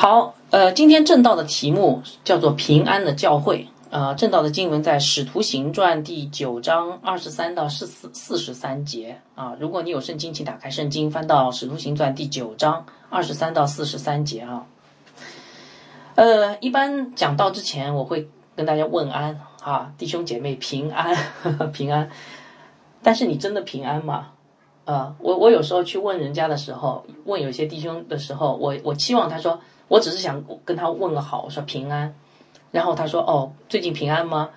好，呃，今天正道的题目叫做“平安的教会”。呃，正道的经文在《使徒行传》第九章二十三到四四四十三节啊。如果你有圣经，请打开圣经，翻到《使徒行传》第九章二十三到四十三节啊。呃，一般讲到之前，我会跟大家问安啊，弟兄姐妹平安 平安。但是你真的平安吗？啊，我我有时候去问人家的时候，问有些弟兄的时候，我我期望他说，我只是想跟他问个好，我说平安。然后他说：“哦，最近平安吗？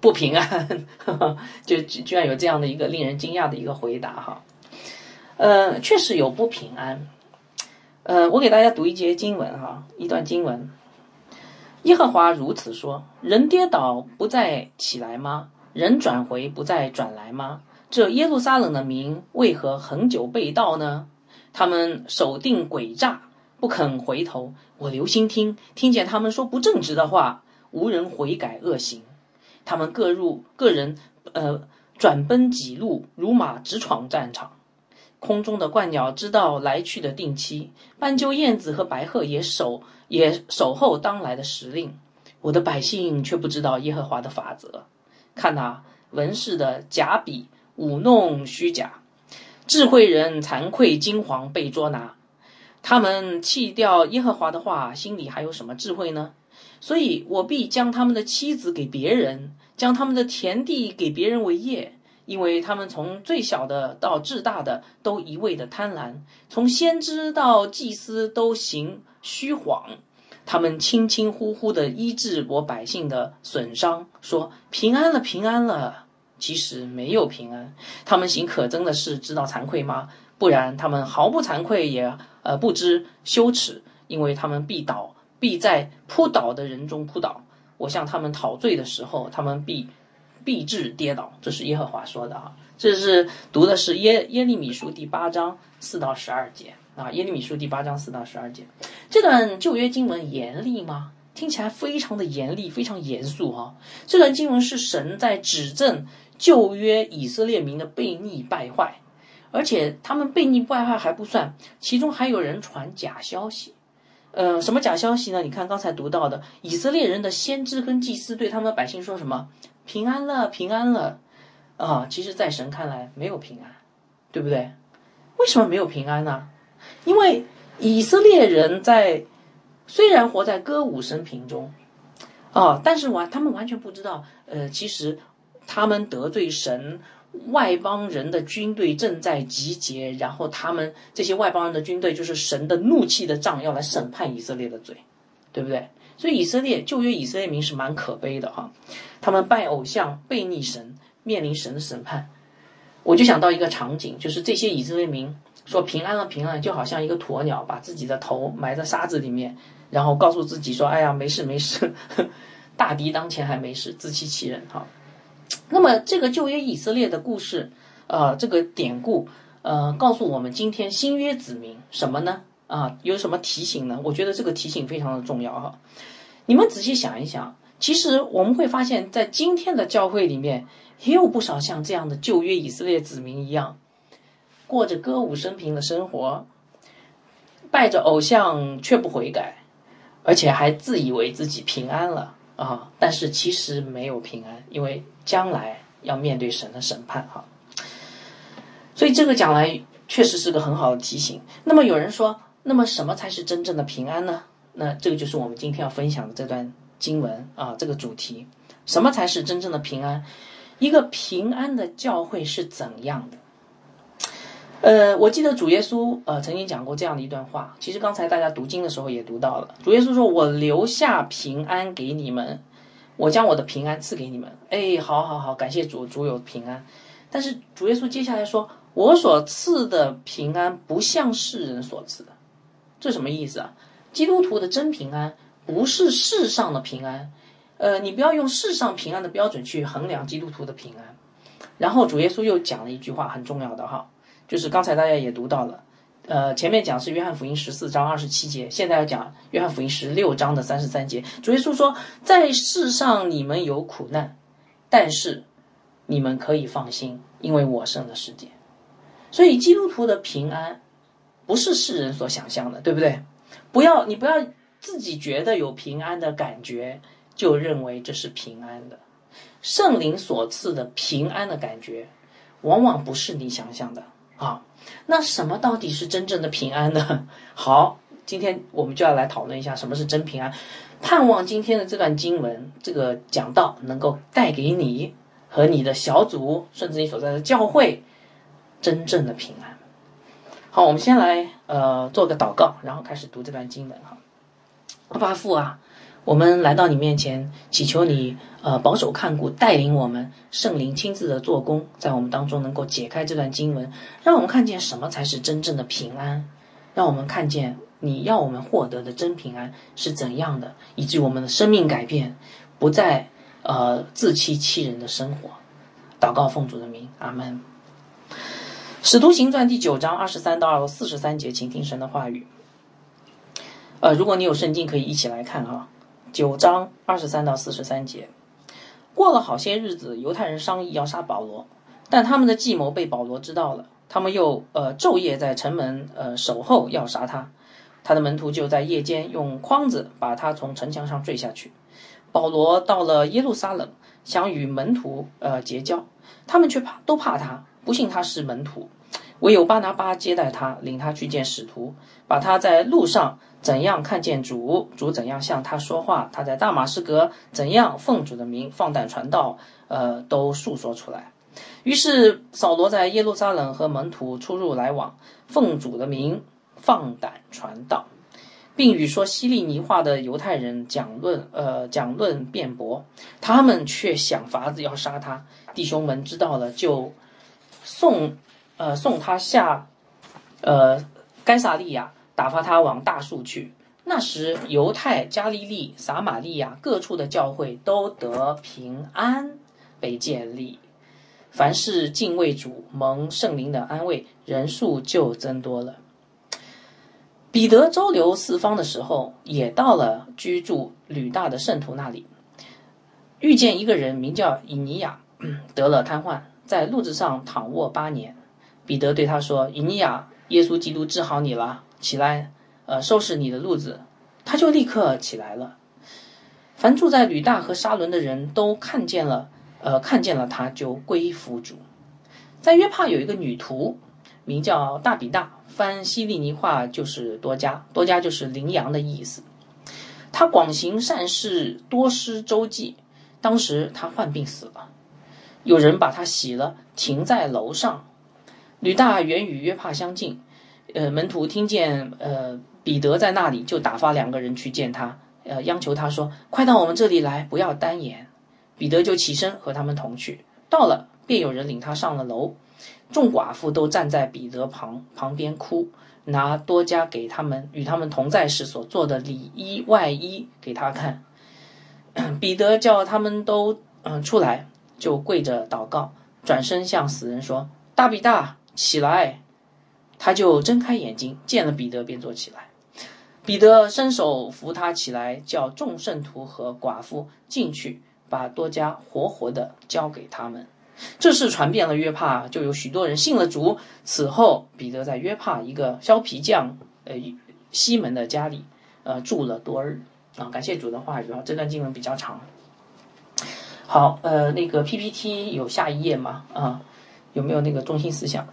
不平安，就居然有这样的一个令人惊讶的一个回答哈。呃，确实有不平安。呃，我给大家读一节经文哈，一段经文。耶和华如此说：人跌倒不再起来吗？人转回不再转来吗？这耶路撒冷的民为何恒久被盗呢？他们守定诡诈，不肯回头。我留心听，听见他们说不正直的话。”无人悔改恶行，他们各入个人，呃，转奔几路，如马直闯战场。空中的鹳鸟知道来去的定期，斑鸠、燕子和白鹤也守也守候当来的时令。我的百姓却不知道耶和华的法则。看呐，文士的假笔舞弄虚假，智慧人惭愧惊惶被捉拿。他们弃掉耶和华的话，心里还有什么智慧呢？所以我必将他们的妻子给别人，将他们的田地给别人为业，因为他们从最小的到至大的都一味的贪婪，从先知到祭司都行虚谎，他们轻轻呼呼的医治我百姓的损伤，说平安了，平安了，其实没有平安。他们行可憎的事，知道惭愧吗？不然，他们毫不惭愧，也呃不知羞耻，因为他们必倒。必在扑倒的人中扑倒。我向他们讨罪的时候，他们必必致跌倒。这是耶和华说的啊。这是读的是耶耶利米书第八章四到十二节啊。耶利米书第八章四到十二节，这段旧约经文严厉吗？听起来非常的严厉，非常严肃哈。这段经文是神在指证旧约以色列民的悖逆败坏，而且他们悖逆败坏还不算，其中还有人传假消息。呃，什么假消息呢？你看刚才读到的，以色列人的先知跟祭司对他们的百姓说什么？平安了，平安了，啊，其实，在神看来没有平安，对不对？为什么没有平安呢？因为以色列人在虽然活在歌舞升平中，啊，但是完他们完全不知道，呃，其实他们得罪神。外邦人的军队正在集结，然后他们这些外邦人的军队就是神的怒气的杖，要来审判以色列的罪，对不对？所以以色列旧约以色列民是蛮可悲的哈，他们拜偶像、背逆神，面临神的审判。我就想到一个场景，就是这些以色列民说平安了，平安，就好像一个鸵鸟把自己的头埋在沙子里面，然后告诉自己说：“哎呀，没事没事，大敌当前还没事，自欺欺人。”哈。那么，这个旧约以色列的故事，呃，这个典故，呃，告诉我们今天新约子民什么呢？啊，有什么提醒呢？我觉得这个提醒非常的重要哈。你们仔细想一想，其实我们会发现，在今天的教会里面，也有不少像这样的旧约以色列子民一样，过着歌舞升平的生活，拜着偶像却不悔改，而且还自以为自己平安了。啊！但是其实没有平安，因为将来要面对神的审判哈。所以这个讲来确实是个很好的提醒。那么有人说，那么什么才是真正的平安呢？那这个就是我们今天要分享的这段经文啊，这个主题，什么才是真正的平安？一个平安的教会是怎样的？呃，我记得主耶稣呃曾经讲过这样的一段话，其实刚才大家读经的时候也读到了。主耶稣说：“我留下平安给你们，我将我的平安赐给你们。”哎，好好好，感谢主，主有平安。但是主耶稣接下来说：“我所赐的平安不像世人所赐的。”这什么意思啊？基督徒的真平安不是世上的平安。呃，你不要用世上平安的标准去衡量基督徒的平安。然后主耶稣又讲了一句话，很重要的哈。就是刚才大家也读到了，呃，前面讲是约翰福音十四章二十七节，现在要讲约翰福音十六章的三十三节。主耶稣说，在世上你们有苦难，但是你们可以放心，因为我胜了世界。所以基督徒的平安不是世人所想象的，对不对？不要你不要自己觉得有平安的感觉，就认为这是平安的。圣灵所赐的平安的感觉，往往不是你想象的啊。那什么到底是真正的平安呢？好，今天我们就要来讨论一下什么是真平安。盼望今天的这段经文，这个讲道能够带给你和你的小组，甚至你所在的教会，真正的平安。好，我们先来呃做个祷告，然后开始读这段经文哈。阿巴父啊。我们来到你面前，祈求你，呃，保守看顾，带领我们，圣灵亲自的做工，在我们当中能够解开这段经文，让我们看见什么才是真正的平安，让我们看见你要我们获得的真平安是怎样的，以致我们的生命改变，不再呃自欺欺人的生活。祷告奉主的名，阿门。使徒行传第九章二十三到四十三节，请听神的话语。呃，如果你有圣经，可以一起来看啊。九章二十三到四十三节，过了好些日子，犹太人商议要杀保罗，但他们的计谋被保罗知道了，他们又呃昼夜在城门呃守候要杀他，他的门徒就在夜间用筐子把他从城墙上坠下去。保罗到了耶路撒冷，想与门徒呃结交，他们却怕都怕他，不信他是门徒。唯有巴拿巴接待他，领他去见使徒，把他在路上怎样看见主，主怎样向他说话，他在大马士革怎样奉主的名放胆传道，呃，都述说出来。于是扫罗在耶路撒冷和门徒出入来往，奉主的名放胆传道，并与说希利尼话的犹太人讲论，呃，讲论辩驳。他们却想法子要杀他。弟兄们知道了，就送。呃，送他下，呃，该萨利亚，打发他往大树去。那时，犹太、加利利、撒玛利亚各处的教会都得平安，被建立。凡是敬畏主、蒙圣灵的安慰，人数就增多了。彼得周游四方的时候，也到了居住吕大的圣徒那里，遇见一个人名叫以尼亚，得了瘫痪，在路子上躺卧八年。彼得对他说：“以尼亚，耶稣基督治好你了，起来，呃，收拾你的路子。”他就立刻起来了。凡住在吕大和沙伦的人都看见了，呃，看见了他就归服主。在约帕有一个女徒，名叫大比大，翻希利尼话就是多加，多加就是羚羊的意思。她广行善事，多施周济。当时她患病死了，有人把她洗了，停在楼上。吕大原与约帕相近，呃，门徒听见呃彼得在那里，就打发两个人去见他，呃，央求他说：“快到我们这里来，不要单言。”彼得就起身和他们同去。到了，便有人领他上了楼，众寡妇都站在彼得旁旁边哭，拿多加给他们与他们同在时所做的里衣外衣给他看。彼得叫他们都嗯出来，就跪着祷告，转身向死人说：“大比大。”起来，他就睁开眼睛，见了彼得，便坐起来。彼得伸手扶他起来，叫众圣徒和寡妇进去，把多加活活的交给他们。这事传遍了约帕，就有许多人信了主。此后，彼得在约帕一个削皮匠呃西门的家里呃住了多日啊。感谢主的话语啊，这段经文比较长。好，呃，那个 PPT 有下一页吗？啊。有没有那个中心思想？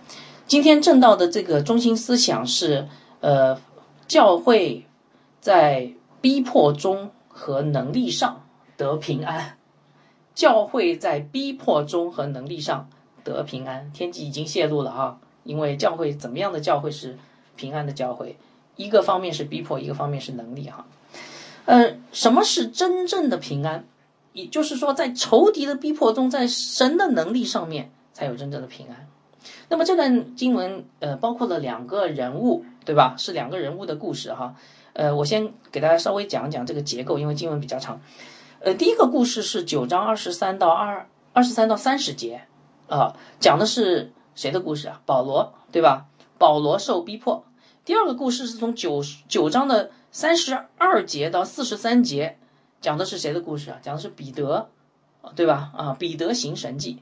今天正道的这个中心思想是，呃，教会在逼迫中和能力上得平安。教会在逼迫中和能力上得平安，天机已经泄露了啊。因为教会怎么样的教会是平安的教会？一个方面是逼迫，一个方面是能力哈。呃，什么是真正的平安？也就是说，在仇敌的逼迫中，在神的能力上面。才有真正的平安。那么这段经文，呃，包括了两个人物，对吧？是两个人物的故事哈。呃，我先给大家稍微讲讲这个结构，因为经文比较长。呃，第一个故事是九章二十三到二二十三到三十节啊，讲的是谁的故事啊？保罗，对吧？保罗受逼迫。第二个故事是从九九章的三十二节到四十三节，讲的是谁的故事啊？讲的是彼得，对吧？啊，彼得行神迹。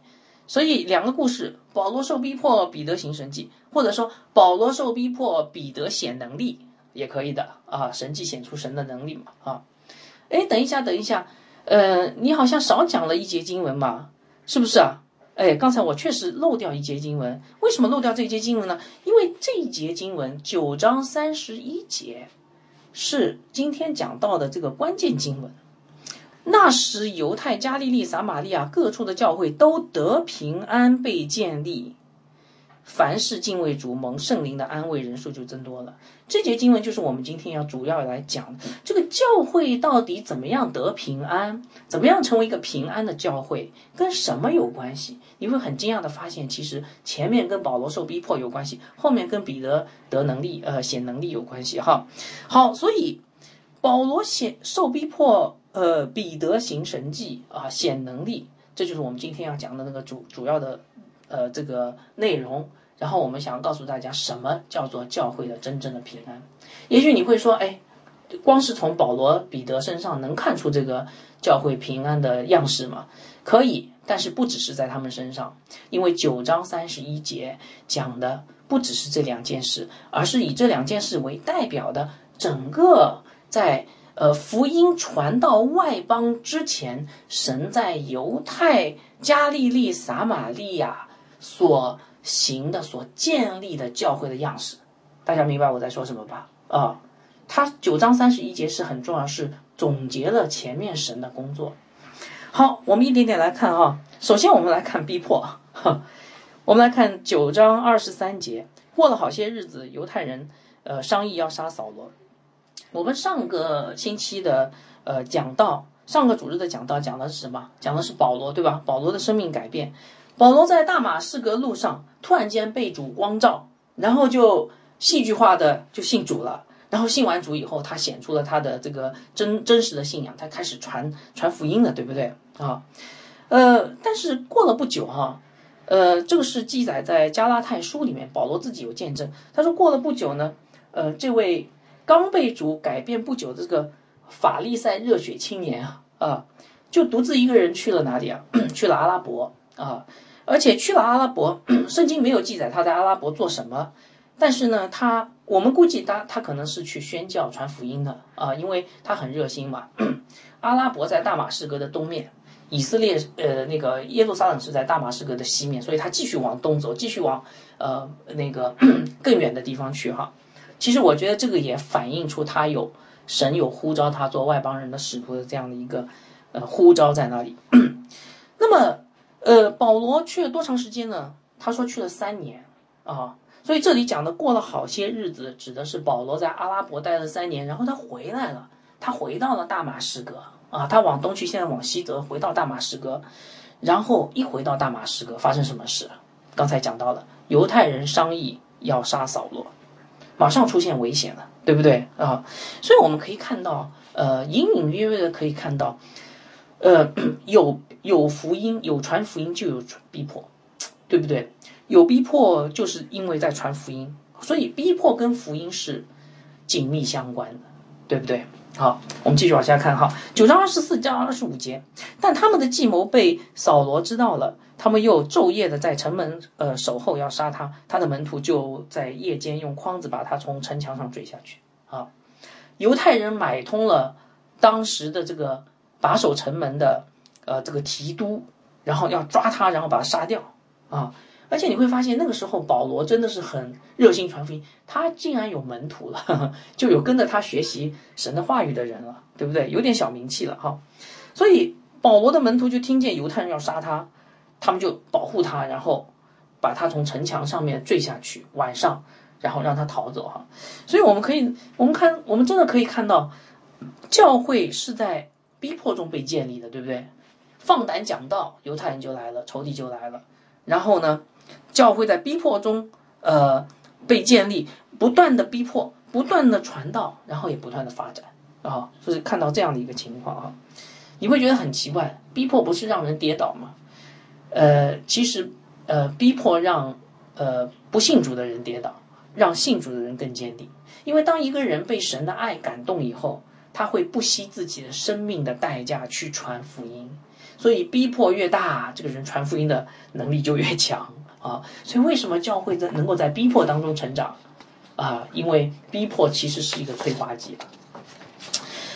所以两个故事，保罗受逼迫，彼得行神迹，或者说保罗受逼迫，彼得显能力也可以的啊，神迹显出神的能力嘛啊。哎，等一下，等一下，呃，你好像少讲了一节经文嘛，是不是啊？哎，刚才我确实漏掉一节经文，为什么漏掉这一节经文呢？因为这一节经文九章三十一节是今天讲到的这个关键经文。那时，犹太、加利利、撒玛利亚各处的教会都得平安，被建立。凡是敬畏主、蒙圣灵的安慰，人数就增多了。这节经文就是我们今天要主要来讲这个教会到底怎么样得平安，怎么样成为一个平安的教会，跟什么有关系？你会很惊讶的发现，其实前面跟保罗受逼迫有关系，后面跟彼得得能力、呃显能力有关系。哈，好，所以保罗显受逼迫，呃，彼得行神迹啊，显能力，这就是我们今天要讲的那个主主要的呃这个内容。然后我们想告诉大家，什么叫做教会的真正的平安？也许你会说，哎，光是从保罗、彼得身上能看出这个教会平安的样式吗？可以，但是不只是在他们身上，因为九章三十一节讲的不只是这两件事，而是以这两件事为代表的整个在呃福音传到外邦之前，神在犹太、加利利、撒玛利亚所。行的所建立的教会的样式，大家明白我在说什么吧？啊，他九章三十一节是很重要，是总结了前面神的工作。好，我们一点点来看哈。首先，我们来看逼迫。我们来看九章二十三节。过了好些日子，犹太人呃商议要杀扫罗。我们上个星期的呃讲到，上个主日的讲到讲的是什么？讲的是保罗，对吧？保罗的生命改变。保罗在大马士革路上突然间被主光照，然后就戏剧化的就信主了。然后信完主以后，他显出了他的这个真真实的信仰，他开始传传福音了，对不对啊？呃，但是过了不久哈，呃，这个是记载在加拉太书里面，保罗自己有见证。他说过了不久呢，呃，这位刚被主改变不久的这个法利赛热血青年啊啊，就独自一个人去了哪里啊？去了阿拉伯啊。而且去了阿拉伯，圣经没有记载他在阿拉伯做什么，但是呢，他我们估计他他可能是去宣教传福音的啊，因为他很热心嘛。阿拉伯在大马士革的东面，以色列呃那个耶路撒冷是在大马士革的西面，所以他继续往东走，继续往呃那个更远的地方去哈。其实我觉得这个也反映出他有神有呼召他做外邦人的使徒的这样的一个呃呼召在那里。那么。呃，保罗去了多长时间呢？他说去了三年啊，所以这里讲的过了好些日子，指的是保罗在阿拉伯待了三年，然后他回来了，他回到了大马士革啊，他往东去，现在往西走，回到大马士革，然后一回到大马士革，发生什么事？刚才讲到了，犹太人商议要杀扫罗，马上出现危险了，对不对啊？所以我们可以看到，呃，隐隐约约的可以看到。呃，有有福音，有传福音就有逼迫，对不对？有逼迫就是因为在传福音，所以逼迫跟福音是紧密相关的，对不对？好，我们继续往下看哈，九章二十四章二十五节，但他们的计谋被扫罗知道了，他们又昼夜的在城门呃守候要杀他，他的门徒就在夜间用筐子把他从城墙上坠下去啊。犹太人买通了当时的这个。把守城门的，呃，这个提督，然后要抓他，然后把他杀掉啊！而且你会发现，那个时候保罗真的是很热心传福音，他竟然有门徒了，就有跟着他学习神的话语的人了，对不对？有点小名气了哈。所以保罗的门徒就听见犹太人要杀他，他们就保护他，然后把他从城墙上面坠下去，晚上，然后让他逃走哈。所以我们可以，我们看，我们真的可以看到，教会是在。逼迫中被建立的，对不对？放胆讲道，犹太人就来了，仇敌就来了。然后呢，教会在逼迫中，呃，被建立，不断的逼迫，不断的传道，然后也不断的发展啊，就是看到这样的一个情况啊，你会觉得很奇怪，逼迫不是让人跌倒吗？呃，其实，呃，逼迫让呃不信主的人跌倒，让信主的人更坚定，因为当一个人被神的爱感动以后。他会不惜自己的生命的代价去传福音，所以逼迫越大，这个人传福音的能力就越强啊。所以为什么教会在能够在逼迫当中成长啊，因为逼迫其实是一个催化剂。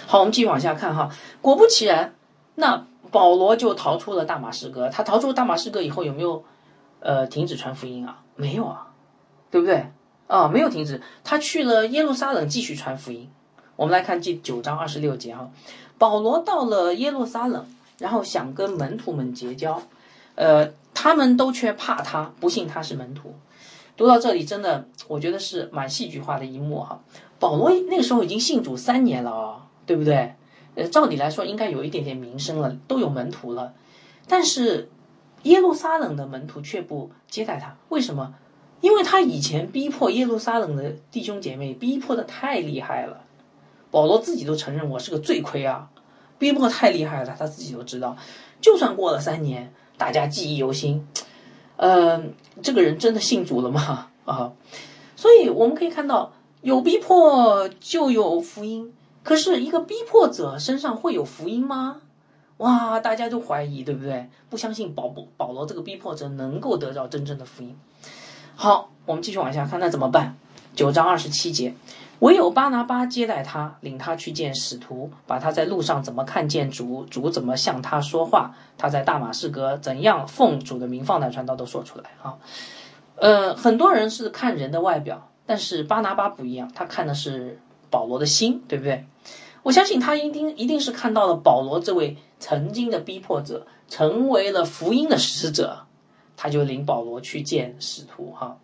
好，我们继续往下看哈，果不其然，那保罗就逃出了大马士革。他逃出大马士革以后，有没有呃停止传福音啊？没有啊，对不对？啊，没有停止，他去了耶路撒冷继续传福音。我们来看第九章二十六节哈，保罗到了耶路撒冷，然后想跟门徒们结交，呃，他们都却怕他，不信他是门徒。读到这里，真的我觉得是蛮戏剧化的一幕哈。保罗那个时候已经信主三年了啊，对不对？呃，照理来说应该有一点点名声了，都有门徒了，但是耶路撒冷的门徒却不接待他，为什么？因为他以前逼迫耶路撒冷的弟兄姐妹，逼迫的太厉害了。保罗自己都承认我是个罪魁啊，逼迫太厉害了，他自己都知道。就算过了三年，大家记忆犹新。呃，这个人真的信主了吗？啊，所以我们可以看到，有逼迫就有福音。可是，一个逼迫者身上会有福音吗？哇，大家都怀疑，对不对？不相信保保罗这个逼迫者能够得到真正的福音。好，我们继续往下看，那怎么办？九章二十七节，唯有巴拿巴接待他，领他去见使徒，把他在路上怎么看见主，主怎么向他说话，他在大马士革怎样奉主的名放胆传道，都说出来啊。呃，很多人是看人的外表，但是巴拿巴不一样，他看的是保罗的心，对不对？我相信他一定一定是看到了保罗这位曾经的逼迫者，成为了福音的使者。他就领保罗去见使徒哈，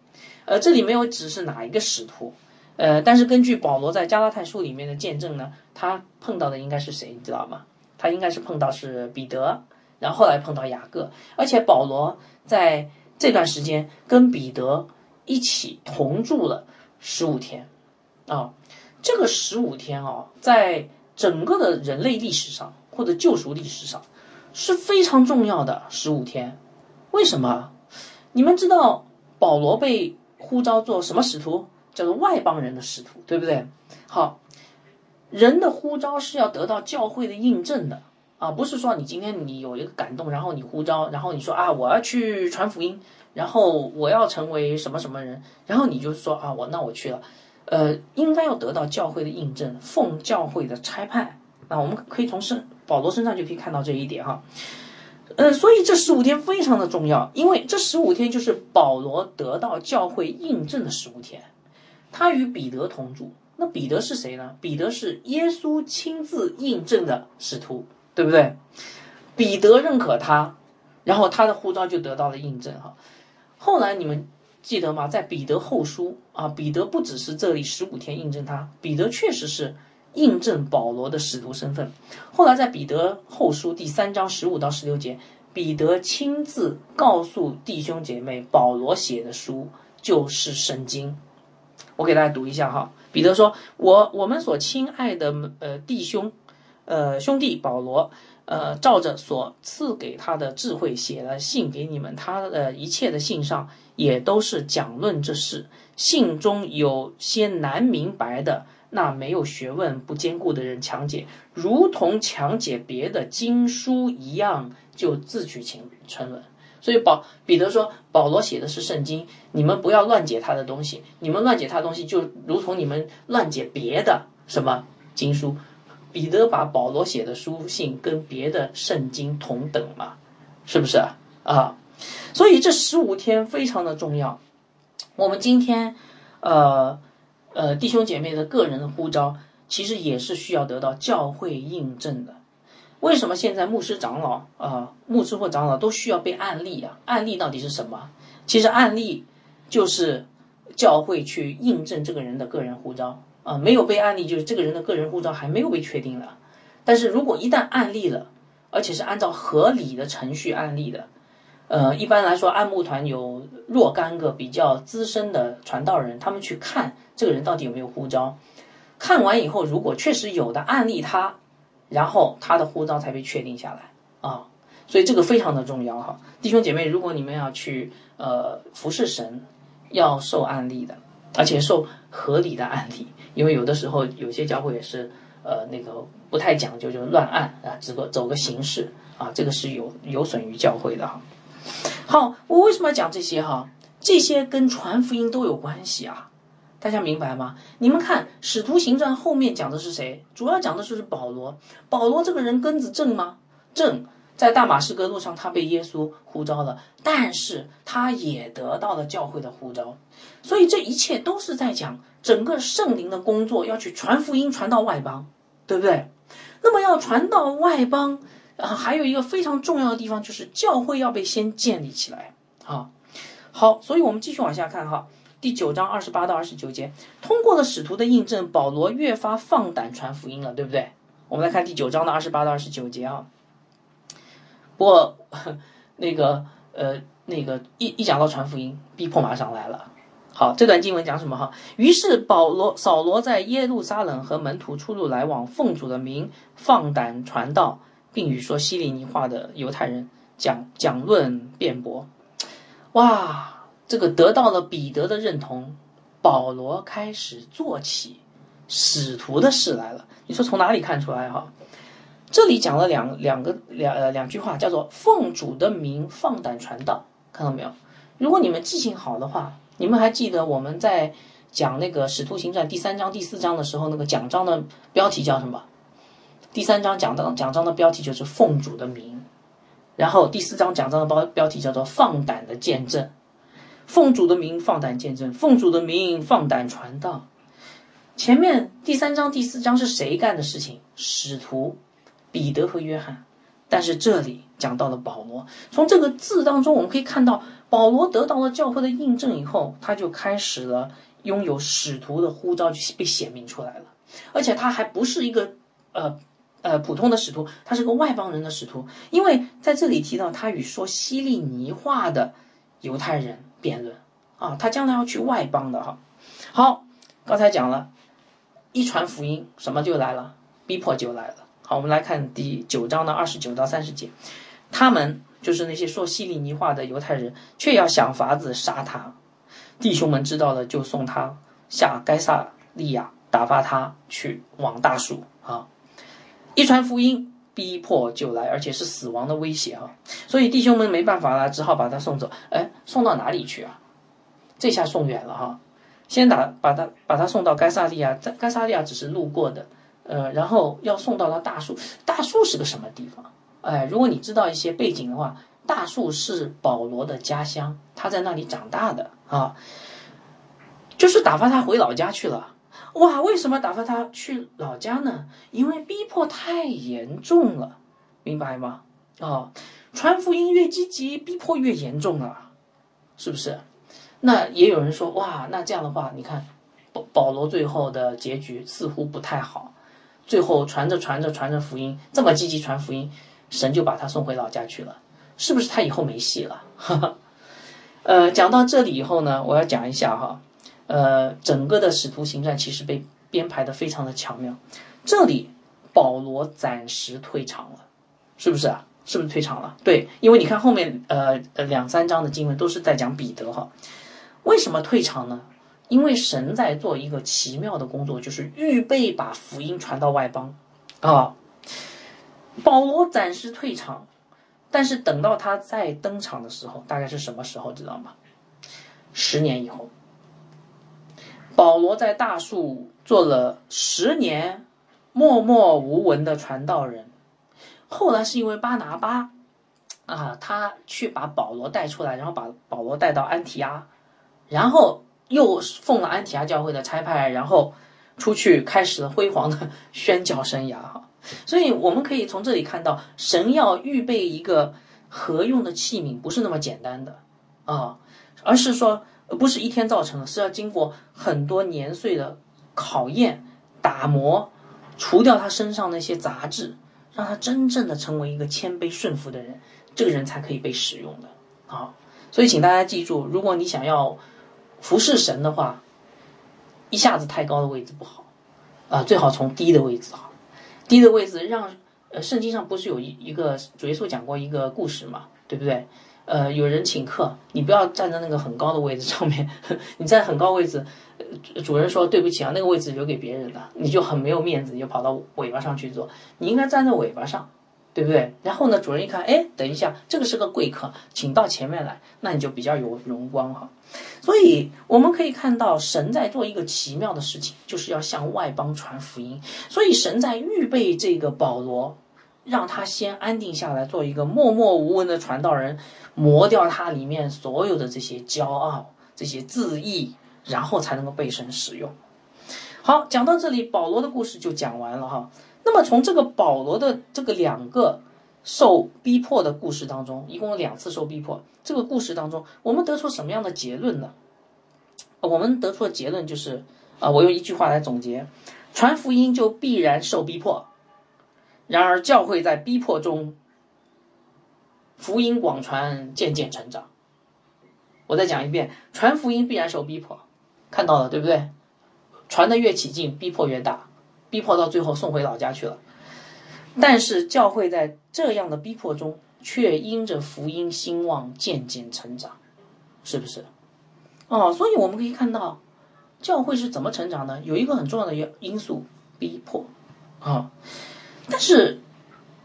呃，这里没有指是哪一个使徒，呃，但是根据保罗在加拉太书里面的见证呢，他碰到的应该是谁，你知道吗？他应该是碰到是彼得，然后后来碰到雅各，而且保罗在这段时间跟彼得一起同住了十五天，啊，这个十五天啊，在整个的人类历史上或者救赎历史上是非常重要的十五天。为什么？你们知道保罗被呼召做什么使徒？叫做外邦人的使徒，对不对？好，人的呼召是要得到教会的印证的啊，不是说你今天你有一个感动，然后你呼召，然后你说啊，我要去传福音，然后我要成为什么什么人，然后你就说啊，我那我去了，呃，应该要得到教会的印证，奉教会的差派。那我们可以从身保罗身上就可以看到这一点哈。呃，所以这十五天非常的重要，因为这十五天就是保罗得到教会印证的十五天。他与彼得同住，那彼得是谁呢？彼得是耶稣亲自印证的使徒，对不对？彼得认可他，然后他的护照就得到了印证哈。后来你们记得吗？在彼得后书啊，彼得不只是这里十五天印证他，彼得确实是。印证保罗的使徒身份。后来在彼得后书第三章十五到十六节，彼得亲自告诉弟兄姐妹，保罗写的书就是圣经。我给大家读一下哈。彼得说：“我我们所亲爱的呃弟兄，呃兄弟保罗，呃照着所赐给他的智慧写了信给你们，他的一切的信上也都是讲论这事。信中有些难明白的。”那没有学问、不坚固的人强解，如同强解别的经书一样，就自取沉沉沦。所以保彼得说，保罗写的是圣经，你们不要乱解他的东西。你们乱解他的东西，就如同你们乱解别的什么经书。彼得把保罗写的书信跟别的圣经同等嘛，是不是啊？啊所以这十五天非常的重要。我们今天，呃。呃，弟兄姐妹的个人的呼召，其实也是需要得到教会印证的。为什么现在牧师长老啊，牧师或长老都需要被案例啊？案例到底是什么？其实案例就是教会去印证这个人的个人呼召啊。没有被案例，就是这个人的个人护照还没有被确定了。但是如果一旦案例了，而且是按照合理的程序案例的。呃，一般来说，按牧团有若干个比较资深的传道人，他们去看这个人到底有没有护照。看完以后，如果确实有的案例他，然后他的护照才被确定下来啊。所以这个非常的重要哈，弟兄姐妹，如果你们要去呃服侍神，要受案例的，而且受合理的案例，因为有的时候有些教会也是呃那个不太讲究，就乱按啊，只个走个形式啊，这个是有有损于教会的哈。好，我为什么要讲这些哈？这些跟传福音都有关系啊，大家明白吗？你们看《使徒行传》后面讲的是谁？主要讲的就是保罗。保罗这个人根子正吗？正，在大马士革路上，他被耶稣呼召了，但是他也得到了教会的呼召。所以这一切都是在讲整个圣灵的工作，要去传福音，传到外邦，对不对？那么要传到外邦啊，还有一个非常重要的地方，就是教会要被先建立起来啊。好，所以我们继续往下看哈。第九章二十八到二十九节，通过了使徒的印证，保罗越发放胆传福音了，对不对？我们来看第九章的二十八到二十九节啊。不过那个呃那个一一讲到传福音，逼迫马上来了。好，这段经文讲什么哈？于是保罗、扫罗在耶路撒冷和门徒出入来往，奉主的名放胆传道，并与说希利尼话的犹太人讲讲论辩驳。哇！这个得到了彼得的认同，保罗开始做起使徒的事来了。你说从哪里看出来哈？这里讲了两两个两呃两句话，叫做奉主的名放胆传道，看到没有？如果你们记性好的话，你们还记得我们在讲那个使徒行传第三章第四章的时候，那个讲章的标题叫什么？第三章讲章讲章的标题就是奉主的名，然后第四章讲章的标标题叫做放胆的见证。奉主的名放胆见证，奉主的名放胆传道。前面第三章、第四章是谁干的事情？使徒彼得和约翰。但是这里讲到了保罗。从这个字当中，我们可以看到保罗得到了教会的印证以后，他就开始了拥有使徒的呼召，就被显明出来了。而且他还不是一个呃呃普通的使徒，他是个外邦人的使徒，因为在这里提到他与说希利尼话的犹太人。辩论啊，他将来要去外邦的哈。好，刚才讲了，一传福音，什么就来了，逼迫就来了。好，我们来看第九章的二十九到三十节，他们就是那些说希利尼话的犹太人，却要想法子杀他。弟兄们知道了，就送他下该萨利亚，打发他去往大树啊。一传福音。逼迫就来，而且是死亡的威胁啊！所以弟兄们没办法了，只好把他送走。哎，送到哪里去啊？这下送远了哈！先打把他把他送到该萨利亚，在该萨利亚只是路过的，呃，然后要送到了大树。大树是个什么地方？哎，如果你知道一些背景的话，大树是保罗的家乡，他在那里长大的啊，就是打发他回老家去了。哇，为什么打发他去老家呢？因为逼迫太严重了，明白吗？啊，传福音越积极，逼迫越严重啊，是不是？那也有人说，哇，那这样的话，你看保保罗最后的结局似乎不太好，最后传着传着传着福音，这么积极传福音，神就把他送回老家去了，是不是他以后没戏了？呃，讲到这里以后呢，我要讲一下哈。呃，整个的使徒行传其实被编排的非常的巧妙。这里保罗暂时退场了，是不是啊？是不是退场了？对，因为你看后面呃呃两三章的经文都是在讲彼得哈。为什么退场呢？因为神在做一个奇妙的工作，就是预备把福音传到外邦啊。保罗暂时退场，但是等到他再登场的时候，大概是什么时候？知道吗？十年以后。保罗在大树做了十年默默无闻的传道人，后来是因为巴拿巴啊，他去把保罗带出来，然后把保罗带到安提阿，然后又奉了安提阿教会的差派，然后出去开始了辉煌的宣教生涯哈。所以我们可以从这里看到，神要预备一个合用的器皿，不是那么简单的啊，而是说。不是一天造成的，是要经过很多年岁的考验、打磨，除掉他身上那些杂质，让他真正的成为一个谦卑顺服的人，这个人才可以被使用的。好，所以请大家记住，如果你想要服侍神的话，一下子太高的位置不好，啊，最好从低的位置好，低的位置让呃，圣经上不是有一一个主耶稣讲过一个故事嘛，对不对？呃，有人请客，你不要站在那个很高的位置上面，你在很高位置，主人说对不起啊，那个位置留给别人了，你就很没有面子，你就跑到尾巴上去坐。你应该站在尾巴上，对。不对？然后呢，主人一看，哎，等一下，这个是个贵客，请到前面来，那你就比较有荣光哈。所以我们可以看到，神在做一个奇妙的事情，就是要向外邦传福音。所以神在预备这个保罗，让他先安定下来，做一个默默无闻的传道人，磨掉他里面所有的这些骄傲、这些自义，然后才能够被神使用。好，讲到这里，保罗的故事就讲完了哈。那么从这个保罗的这个两个受逼迫的故事当中，一共有两次受逼迫，这个故事当中，我们得出什么样的结论呢？我们得出的结论就是，啊，我用一句话来总结：传福音就必然受逼迫。然而教会在逼迫中，福音广传，渐渐成长。我再讲一遍：传福音必然受逼迫，看到了对不对？传的越起劲，逼迫越大。逼迫到最后送回老家去了，但是教会在这样的逼迫中，却因着福音兴旺，渐渐成长，是不是？哦，所以我们可以看到，教会是怎么成长的？有一个很重要的因素，逼迫啊。但是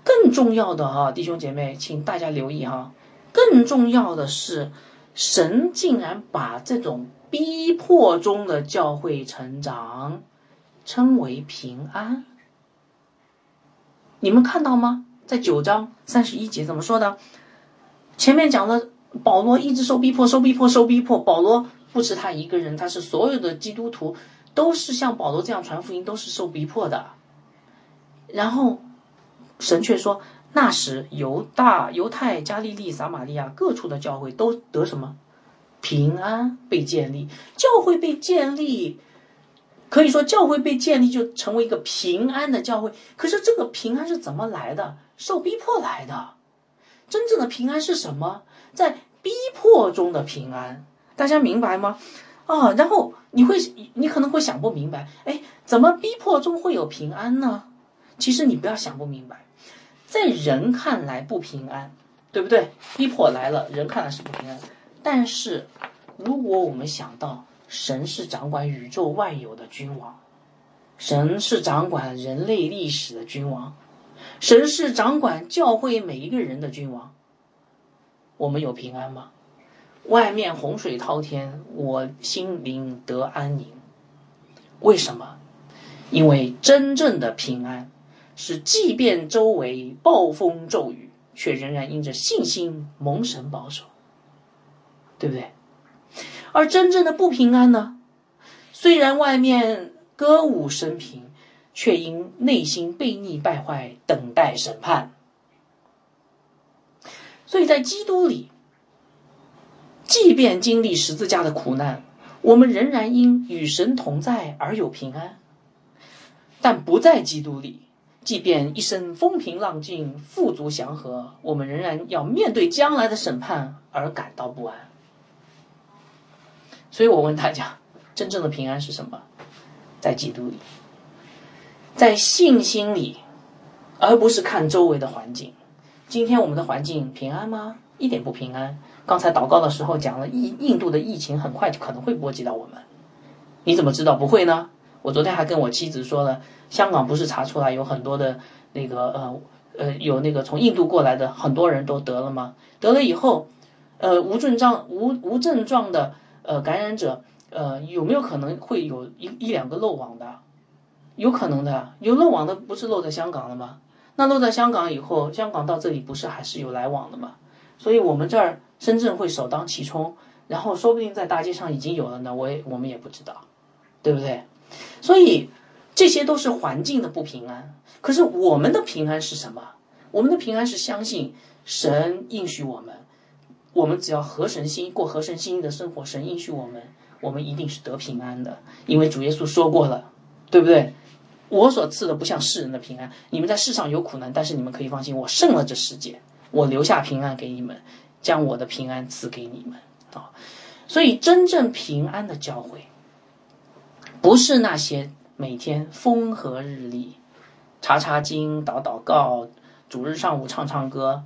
更重要的哈，弟兄姐妹，请大家留意哈，更重要的是，神竟然把这种逼迫中的教会成长。称为平安，你们看到吗？在九章三十一节怎么说的？前面讲了，保罗一直受逼迫，受逼迫，受逼迫。保罗不止他一个人，他是所有的基督徒都是像保罗这样传福音，都是受逼迫的。然后神却说，那时犹大、犹太、加利利、撒玛利亚各处的教会都得什么平安被建立，教会被建立。可以说，教会被建立就成为一个平安的教会。可是，这个平安是怎么来的？受逼迫来的。真正的平安是什么？在逼迫中的平安，大家明白吗？啊，然后你会，你可能会想不明白，哎，怎么逼迫中会有平安呢？其实你不要想不明白，在人看来不平安，对不对？逼迫来了，人看来是不平安。但是，如果我们想到，神是掌管宇宙万有的君王，神是掌管人类历史的君王，神是掌管教会每一个人的君王。我们有平安吗？外面洪水滔天，我心灵得安宁。为什么？因为真正的平安是，即便周围暴风骤雨，却仍然因着信心蒙神保守，对不对？而真正的不平安呢？虽然外面歌舞升平，却因内心悖逆败坏，等待审判。所以在基督里，即便经历十字架的苦难，我们仍然因与神同在而有平安；但不在基督里，即便一生风平浪静、富足祥和，我们仍然要面对将来的审判而感到不安。所以我问大家，真正的平安是什么？在基督里，在信心里，而不是看周围的环境。今天我们的环境平安吗？一点不平安。刚才祷告的时候讲了，印印度的疫情很快就可能会波及到我们。你怎么知道不会呢？我昨天还跟我妻子说了，香港不是查出来有很多的那个呃呃有那个从印度过来的很多人都得了吗？得了以后，呃无症状无无症状的。呃，感染者，呃，有没有可能会有一一两个漏网的？有可能的，有漏网的不是漏在香港了吗？那漏在香港以后，香港到这里不是还是有来往的吗？所以我们这儿深圳会首当其冲，然后说不定在大街上已经有了呢，我也我们也不知道，对不对？所以这些都是环境的不平安，可是我们的平安是什么？我们的平安是相信神应许我们。我们只要合神心过合神心意的生活，神应许我们，我们一定是得平安的，因为主耶稣说过了，对不对？我所赐的不像世人的平安，你们在世上有苦难，但是你们可以放心，我胜了这世界，我留下平安给你们，将我的平安赐给你们啊！所以真正平安的教会，不是那些每天风和日丽、查查经、祷祷告、主日上午唱唱歌、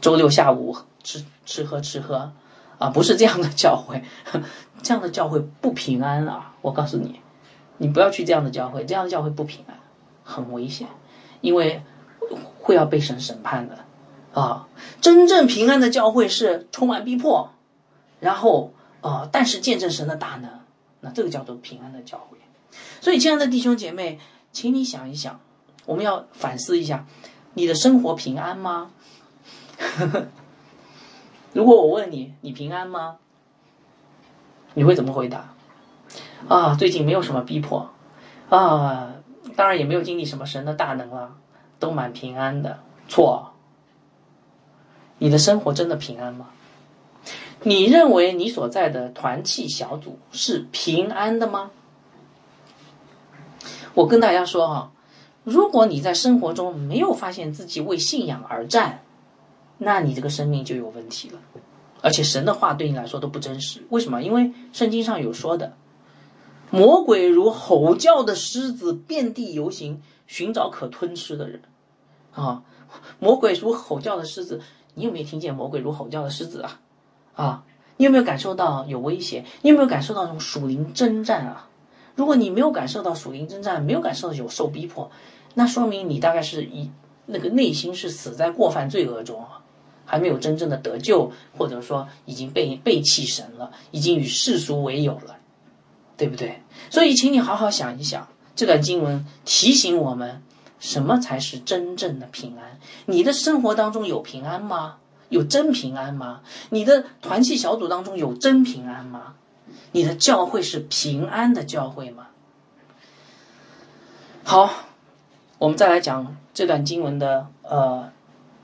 周六下午。吃吃喝吃喝，啊，不是这样的教会，这样的教会不平安啊！我告诉你，你不要去这样的教会，这样的教会不平安，很危险，因为会要被神审判的啊。真正平安的教会是充满逼迫，然后啊，但是见证神的大能，那这个叫做平安的教会。所以，亲爱的弟兄姐妹，请你想一想，我们要反思一下，你的生活平安吗？呵 呵如果我问你，你平安吗？你会怎么回答？啊，最近没有什么逼迫，啊，当然也没有经历什么神的大能了，都蛮平安的。错，你的生活真的平安吗？你认为你所在的团契小组是平安的吗？我跟大家说哈，如果你在生活中没有发现自己为信仰而战，那你这个生命就有问题了，而且神的话对你来说都不真实。为什么？因为圣经上有说的，魔鬼如吼叫的狮子，遍地游行，寻找可吞吃的人。啊，魔鬼如吼叫的狮子，你有没有听见魔鬼如吼叫的狮子啊？啊，你有没有感受到有威胁？你有没有感受到那种属灵征战啊？如果你没有感受到属灵征战，没有感受到有受逼迫，那说明你大概是一那个内心是死在过犯罪恶中啊，还没有真正的得救，或者说已经被背弃神了，已经与世俗为友了，对不对？所以，请你好好想一想，这段经文提醒我们，什么才是真正的平安？你的生活当中有平安吗？有真平安吗？你的团契小组当中有真平安吗？你的教会是平安的教会吗？好，我们再来讲这段经文的呃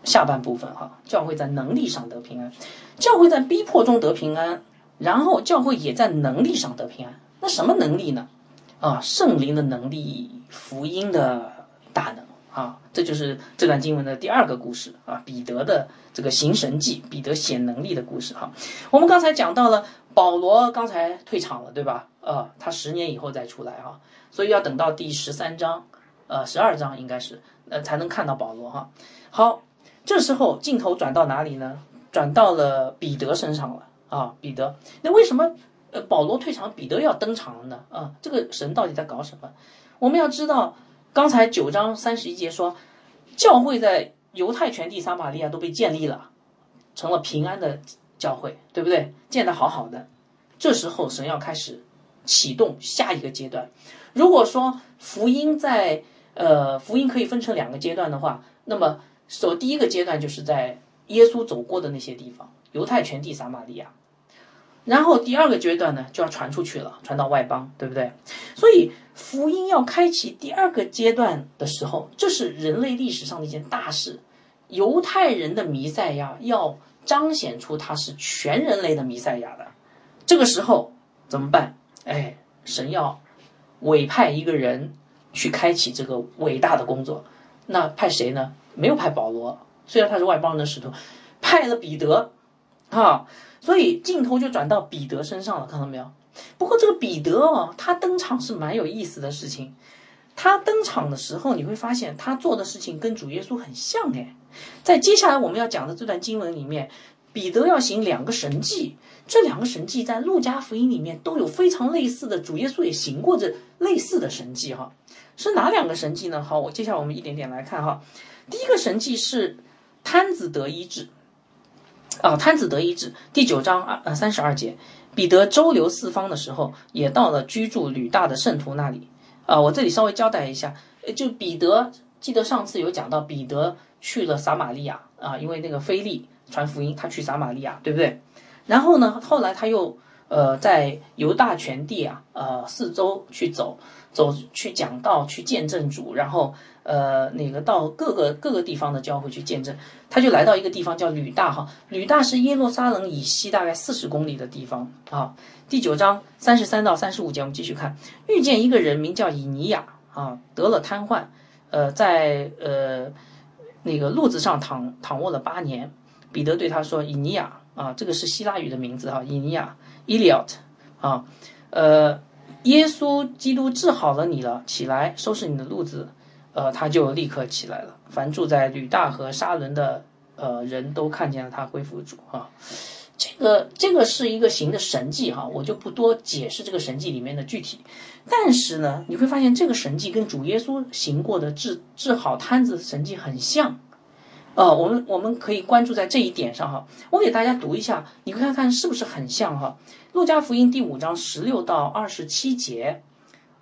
下半部分哈。教会在能力上得平安，教会在逼迫中得平安，然后教会也在能力上得平安。那什么能力呢？啊，圣灵的能力，福音的大能啊，这就是这段经文的第二个故事啊，彼得的这个行神迹，彼得显能力的故事哈。我们刚才讲到了。保罗刚才退场了，对吧？呃，他十年以后再出来啊，所以要等到第十三章，呃，十二章应该是，呃，才能看到保罗哈。好，这时候镜头转到哪里呢？转到了彼得身上了啊，彼得。那为什么呃保罗退场，彼得要登场了呢？啊，这个神到底在搞什么？我们要知道，刚才九章三十一节说，教会在犹太全地撒玛利亚都被建立了，成了平安的。教会对不对？建得好好的，这时候神要开始启动下一个阶段。如果说福音在呃福音可以分成两个阶段的话，那么首第一个阶段就是在耶稣走过的那些地方，犹太全地撒玛利亚。然后第二个阶段呢就要传出去了，传到外邦，对不对？所以福音要开启第二个阶段的时候，这是人类历史上的一件大事。犹太人的弥赛亚要。彰显出他是全人类的弥赛亚的，这个时候怎么办？哎，神要委派一个人去开启这个伟大的工作，那派谁呢？没有派保罗，虽然他是外邦人的使徒，派了彼得，啊，所以镜头就转到彼得身上了，看到没有？不过这个彼得哦，他登场是蛮有意思的事情。他登场的时候，你会发现他做的事情跟主耶稣很像哎。在接下来我们要讲的这段经文里面，彼得要行两个神迹，这两个神迹在路加福音里面都有非常类似的，主耶稣也行过这类似的神迹哈。是哪两个神迹呢？好，我接下来我们一点点来看哈。第一个神迹是瘫子得医治，啊，瘫子得医治，第九章二呃三十二节，彼得周游四方的时候，也到了居住吕大的圣徒那里。啊，我这里稍微交代一下，就彼得，记得上次有讲到彼得去了撒玛利亚。啊，因为那个菲利传福音，他去撒玛利亚，对不对？然后呢，后来他又呃在犹大全地啊，呃四周去走走去讲道，去见证主，然后呃那个到各个各个地方的教会去见证，他就来到一个地方叫吕大哈，吕大是耶路撒冷以西大概四十公里的地方啊。第九章三十三到三十五节，我们继续看。遇见一个人名叫以尼亚啊，得了瘫痪，呃，在呃那个路子上躺躺卧了八年。彼得对他说：“以尼亚啊，这个是希腊语的名字哈，以尼亚 （Eliot） 啊，呃，耶稣基督治好了你了，起来收拾你的路子。呃，他就立刻起来了。凡住在吕大和沙伦的呃人都看见了他恢复主啊。”这个这个是一个行的神迹哈，我就不多解释这个神迹里面的具体。但是呢，你会发现这个神迹跟主耶稣行过的治治好瘫子神迹很像呃，我们我们可以关注在这一点上哈。我给大家读一下，你看看是不是很像哈？路加福音第五章十六到二十七节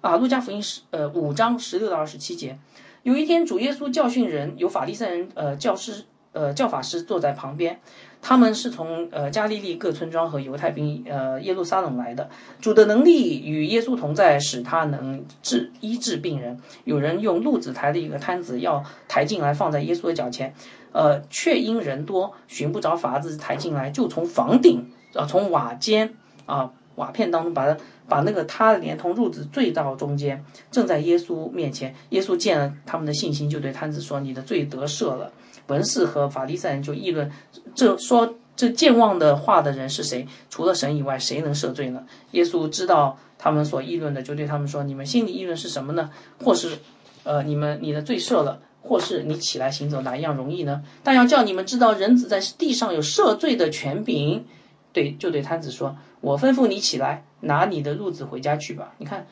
啊，路加福音十呃五章十六到二十七节。有一天，主耶稣教训人，有法利赛人呃教师呃教法师坐在旁边。他们是从呃加利利各村庄和犹太兵呃耶路撒冷来的。主的能力与耶稣同在，使他能治医治病人。有人用褥子抬了一个摊子，要抬进来放在耶稣的脚前，呃，却因人多，寻不着法子抬进来，就从房顶啊，从瓦间啊瓦片当中把它把那个他连同褥子坠到中间，正在耶稣面前。耶稣见了他们的信心，就对摊子说：“你的罪得赦了。”文士和法利赛人就议论，这说这健忘的话的人是谁？除了神以外，谁能赦罪呢？耶稣知道他们所议论的，就对他们说：“你们心里议论是什么呢？或是，呃，你们你的罪赦了，或是你起来行走，哪一样容易呢？但要叫你们知道，人子在地上有赦罪的权柄。”对，就对摊子说：“我吩咐你起来，拿你的褥子回家去吧。”你看，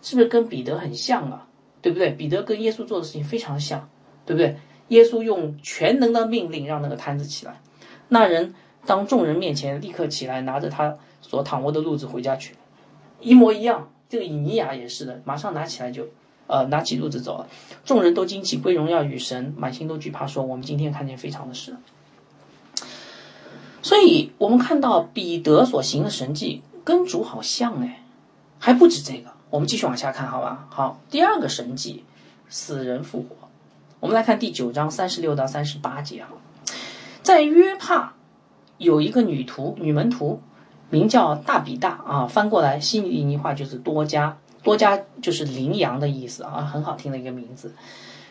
是不是跟彼得很像啊？对不对？彼得跟耶稣做的事情非常像，对不对？耶稣用全能的命令让那个摊子起来，那人当众人面前立刻起来，拿着他所躺卧的褥子回家去，一模一样。这个以尼亚也是的，马上拿起来就，呃，拿起褥子走了。众人都惊奇，归荣耀与神，满心都惧怕，说：“我们今天看见非常的事。”所以，我们看到彼得所行的神迹跟主好像哎，还不止这个。我们继续往下看，好吧？好，第二个神迹，死人复活。我们来看第九章三十六到三十八节啊，在约帕有一个女徒、女门徒，名叫大比大啊，翻过来希利尼话就是多加，多加就是羚羊的意思啊，很好听的一个名字。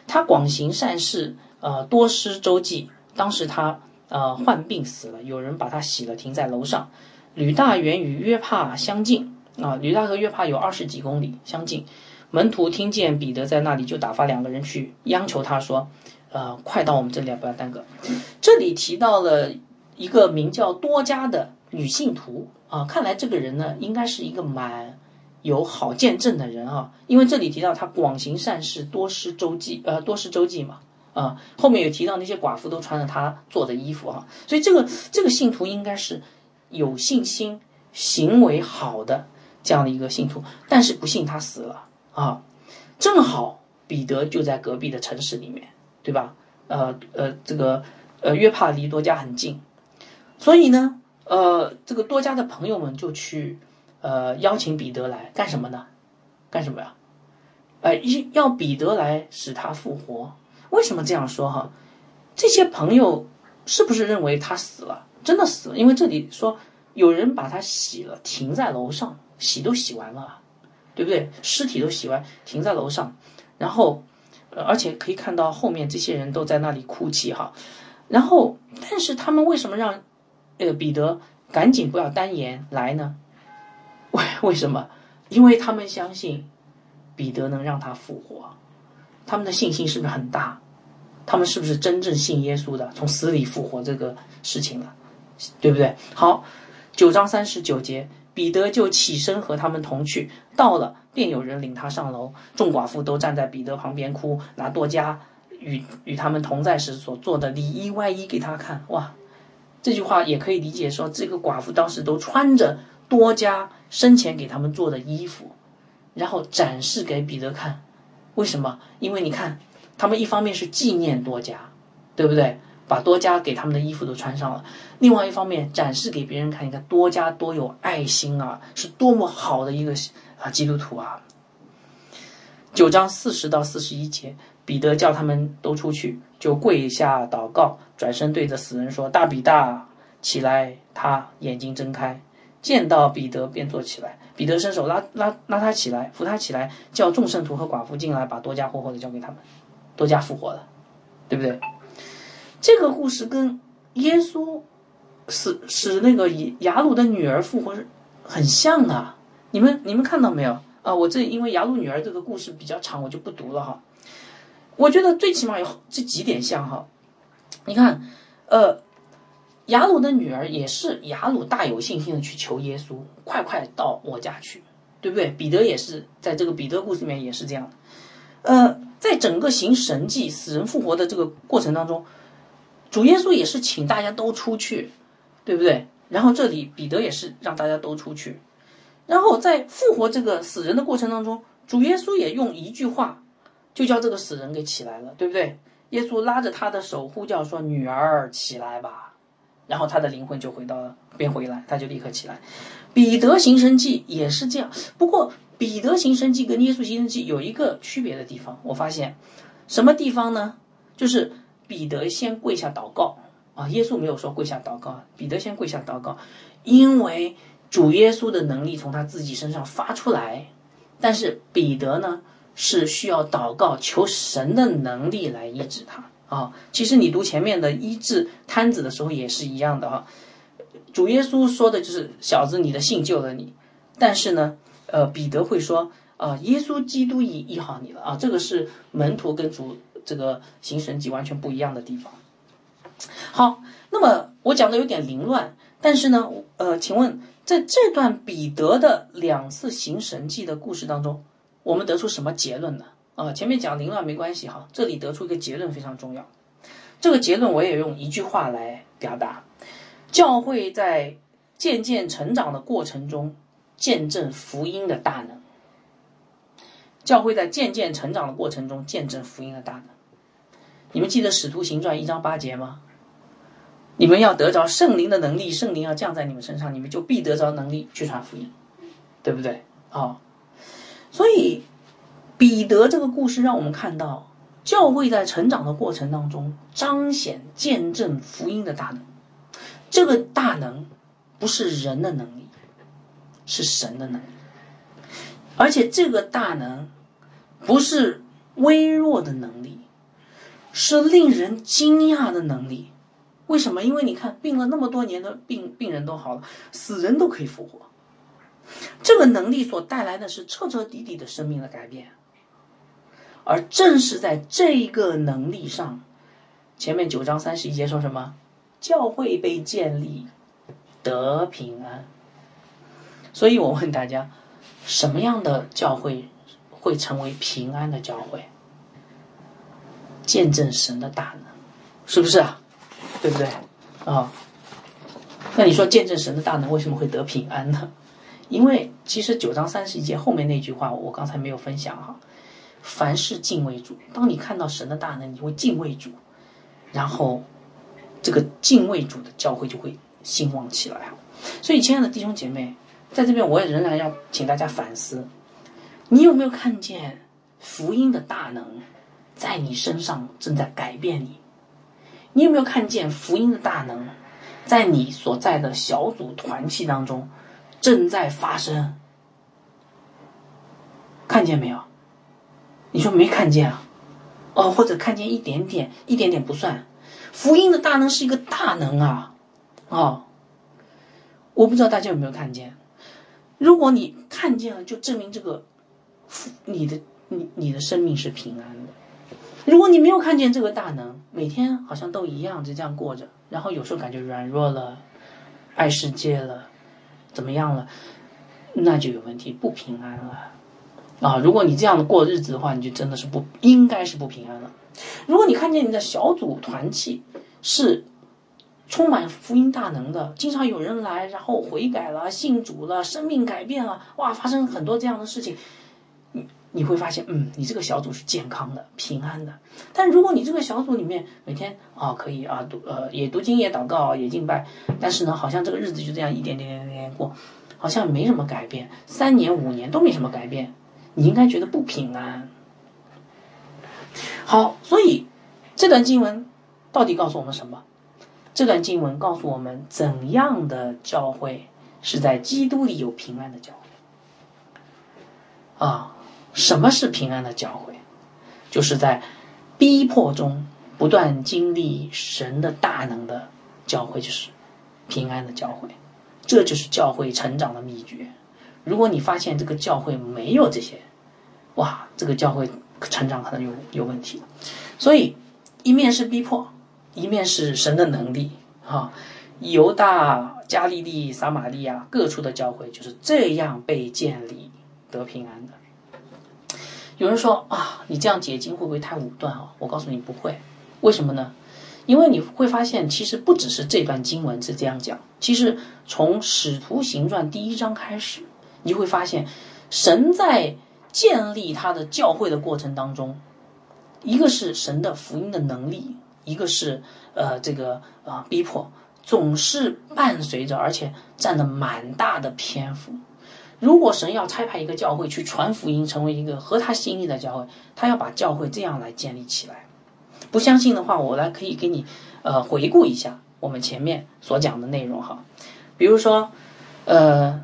她广行善事，呃，多施周济。当时她呃患病死了，有人把她洗了，停在楼上。吕大原与约帕相近啊，吕大和约帕有二十几公里相近。门徒听见彼得在那里，就打发两个人去央求他说：“呃，快到我们这里来，不要耽搁。”这里提到了一个名叫多加的女信徒啊，看来这个人呢，应该是一个蛮有好见证的人啊，因为这里提到他广行善事，多施周济，呃，多施周济嘛，啊，后面有提到那些寡妇都穿着他做的衣服啊，所以这个这个信徒应该是有信心、行为好的这样的一个信徒，但是不幸他死了。啊，正好彼得就在隔壁的城市里面，对吧？呃呃，这个呃约帕离多加很近，所以呢，呃，这个多加的朋友们就去呃邀请彼得来干什么呢？干什么呀？哎，要彼得来使他复活。为什么这样说哈？这些朋友是不是认为他死了？真的死了？因为这里说有人把他洗了，停在楼上，洗都洗完了。对不对？尸体都洗完，停在楼上，然后，呃，而且可以看到后面这些人都在那里哭泣哈。然后，但是他们为什么让，呃，彼得赶紧不要单言来呢？为为什么？因为他们相信彼得能让他复活，他们的信心是不是很大？他们是不是真正信耶稣的，从死里复活这个事情了？对不对？好，九章三十九节。彼得就起身和他们同去，到了便有人领他上楼，众寡妇都站在彼得旁边哭，拿多加与与他们同在时所做的里衣外衣给他看。哇，这句话也可以理解说，这个寡妇当时都穿着多加生前给他们做的衣服，然后展示给彼得看。为什么？因为你看，他们一方面是纪念多加，对不对？把多加给他们的衣服都穿上了，另外一方面展示给别人看，你看多加多有爱心啊，是多么好的一个啊基督徒啊。九章四十到四十一节，彼得叫他们都出去，就跪下祷告，转身对着死人说：“大比大，起来！”他眼睛睁开，见到彼得便坐起来。彼得伸手拉拉拉他起来，扶他起来，叫众圣徒和寡妇进来，把多加活活的交给他们。多加复活了，对不对？这个故事跟耶稣使使那个雅鲁的女儿复活很像的，你们你们看到没有啊？我这因为雅鲁女儿这个故事比较长，我就不读了哈。我觉得最起码有这几点像哈。你看，呃，雅鲁的女儿也是雅鲁大有信心的去求耶稣，快快到我家去，对不对？彼得也是在这个彼得故事里面也是这样的。呃，在整个行神迹、死人复活的这个过程当中。主耶稣也是请大家都出去，对不对？然后这里彼得也是让大家都出去，然后在复活这个死人的过程当中，主耶稣也用一句话就叫这个死人给起来了，对不对？耶稣拉着他的手呼叫说：“女儿，起来吧。”然后他的灵魂就回到了，变回来，他就立刻起来。彼得行神迹也是这样，不过彼得行神迹跟耶稣行神迹有一个区别的地方，我发现什么地方呢？就是彼得先跪下祷告。啊，耶稣没有说跪下祷告，彼得先跪下祷告，因为主耶稣的能力从他自己身上发出来，但是彼得呢是需要祷告求神的能力来医治他啊。其实你读前面的医治瘫子的时候也是一样的啊，主耶稣说的就是小子，你的信救了你，但是呢，呃，彼得会说啊，耶稣基督医医好你了啊，这个是门徒跟主这个行神迹完全不一样的地方。好，那么我讲的有点凌乱，但是呢，呃，请问在这段彼得的两次行神迹的故事当中，我们得出什么结论呢？啊，前面讲凌乱没关系哈，这里得出一个结论非常重要。这个结论我也用一句话来表达：教会在渐渐成长的过程中，见证福音的大能。教会在渐渐成长的过程中，见证福音的大能。你们记得《使徒行传》一章八节吗？你们要得着圣灵的能力，圣灵要降在你们身上，你们就必得着能力去传福音，对不对？啊，所以彼得这个故事让我们看到，教会在成长的过程当中彰显见证福音的大能。这个大能不是人的能力，是神的能力，而且这个大能不是微弱的能力，是令人惊讶的能力。为什么？因为你看，病了那么多年的病病人都好了，死人都可以复活。这个能力所带来的是彻彻底底的生命的改变。而正是在这个能力上，前面九章三十一节说什么？教会被建立，得平安。所以我问大家，什么样的教会会成为平安的教会？见证神的大能，是不是啊？对不对啊？那你说见证神的大能为什么会得平安呢？因为其实九章三十一节后面那句话我刚才没有分享哈。凡事敬畏主，当你看到神的大能，你会敬畏主，然后这个敬畏主的教会就会兴旺起来。所以，亲爱的弟兄姐妹，在这边我也仍然要请大家反思：你有没有看见福音的大能在你身上正在改变你？你有没有看见福音的大能，在你所在的小组团契当中正在发生？看见没有？你说没看见啊？哦，或者看见一点点，一点点不算。福音的大能是一个大能啊！哦，我不知道大家有没有看见。如果你看见了，就证明这个，你的你你的生命是平安的。如果你没有看见这个大能，每天好像都一样，就这样过着，然后有时候感觉软弱了，爱世界了，怎么样了，那就有问题，不平安了啊！如果你这样的过日子的话，你就真的是不应该是不平安了。如果你看见你的小组团契是充满福音大能的，经常有人来，然后悔改了、信主了、生命改变了，哇，发生很多这样的事情。你会发现，嗯，你这个小组是健康的、平安的。但如果你这个小组里面每天啊可以啊读呃也读经也祷告也敬拜，但是呢，好像这个日子就这样一点点点点过，好像没什么改变，三年五年都没什么改变，你应该觉得不平安。好，所以这段经文到底告诉我们什么？这段经文告诉我们怎样的教会是在基督里有平安的教会啊。什么是平安的教会？就是在逼迫中不断经历神的大能的教会，就是平安的教会。这就是教会成长的秘诀。如果你发现这个教会没有这些，哇，这个教会成长可能有有问题。所以，一面是逼迫，一面是神的能力。哈，犹大、加利利、撒玛利亚各处的教会就是这样被建立得平安的。有人说啊，你这样解经会不会太武断啊？我告诉你不会，为什么呢？因为你会发现，其实不只是这段经文是这样讲，其实从《使徒行传》第一章开始，你会发现，神在建立他的教会的过程当中，一个是神的福音的能力，一个是呃这个啊逼迫，总是伴随着，而且占了蛮大的篇幅。如果神要差派一个教会去传福音，成为一个合他心意的教会，他要把教会这样来建立起来。不相信的话，我来可以给你呃回顾一下我们前面所讲的内容哈。比如说，呃，《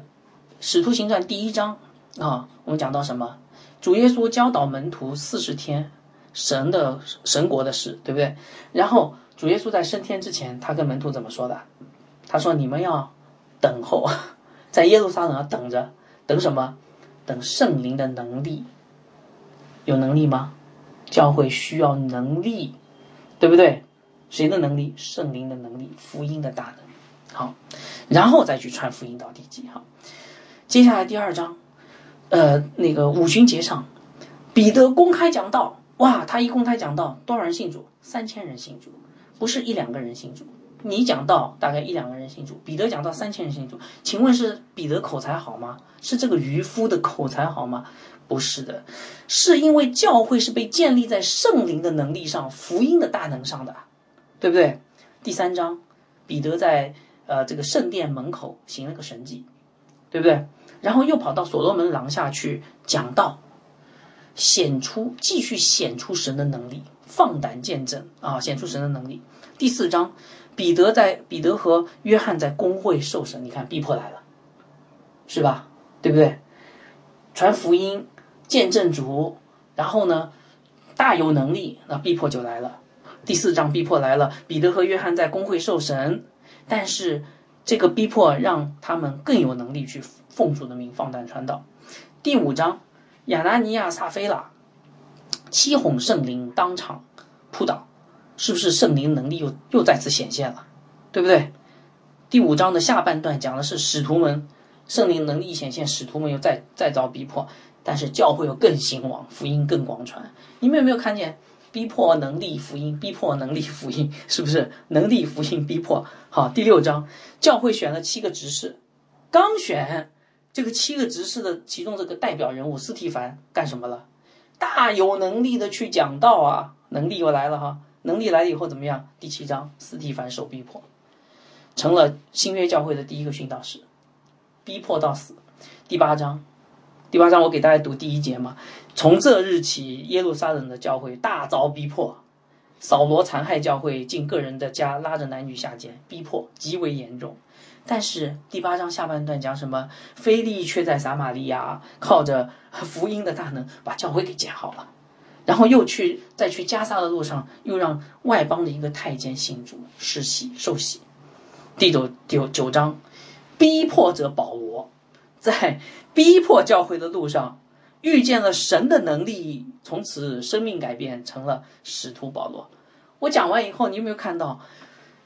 使徒行传》第一章啊，我们讲到什么？主耶稣教导门徒四十天神的神国的事，对不对？然后主耶稣在升天之前，他跟门徒怎么说的？他说：“你们要等候，在耶路撒冷等着。”等什么？等圣灵的能力，有能力吗？教会需要能力，对不对？谁的能力？圣灵的能力，福音的大能。好，然后再去传福音到地极。好，接下来第二章，呃，那个五旬节上，彼得公开讲道，哇，他一公开讲道，多少人信主？三千人信主，不是一两个人信主。你讲到大概一两个人信主，彼得讲到三千人信主，请问是彼得口才好吗？是这个渔夫的口才好吗？不是的，是因为教会是被建立在圣灵的能力上、福音的大能上的，对不对？第三章，彼得在呃这个圣殿门口行了个神迹，对不对？然后又跑到所罗门廊下去讲道，显出继续显出神的能力，放胆见证啊，显出神的能力。第四章。彼得在彼得和约翰在公会受审，你看逼迫来了，是吧？对不对？传福音、见证主，然后呢，大有能力，那逼迫就来了。第四章逼迫来了，彼得和约翰在公会受审，但是这个逼迫让他们更有能力去奉主的名放胆传道。第五章，亚拿尼亚、撒菲拉七哄圣灵当场扑倒。是不是圣灵能力又又再次显现了，对不对？第五章的下半段讲的是使徒们圣灵能力显现，使徒们又再再遭逼迫，但是教会又更兴旺，福音更广传。你们有没有看见逼迫能力福音，逼迫能力福音，是不是能力福音逼迫？好，第六章教会选了七个执事，刚选这个七个执事的其中这个代表人物斯提凡干什么了？大有能力的去讲道啊，能力又来了哈。能力来了以后怎么样？第七章，斯蒂凡受逼迫，成了新约教会的第一个殉道士，逼迫到死。第八章，第八章我给大家读第一节嘛。从这日起，耶路撒冷的教会大遭逼迫，扫罗残害教会，进个人的家，拉着男女下监，逼迫极为严重。但是第八章下半段讲什么？菲利却在撒玛利亚，靠着福音的大能，把教会给建好了。然后又去在去加沙的路上，又让外邦的一个太监信主世袭受洗。第九九九章，逼迫者保罗，在逼迫教会的路上遇见了神的能力，从此生命改变，成了使徒保罗。我讲完以后，你有没有看到？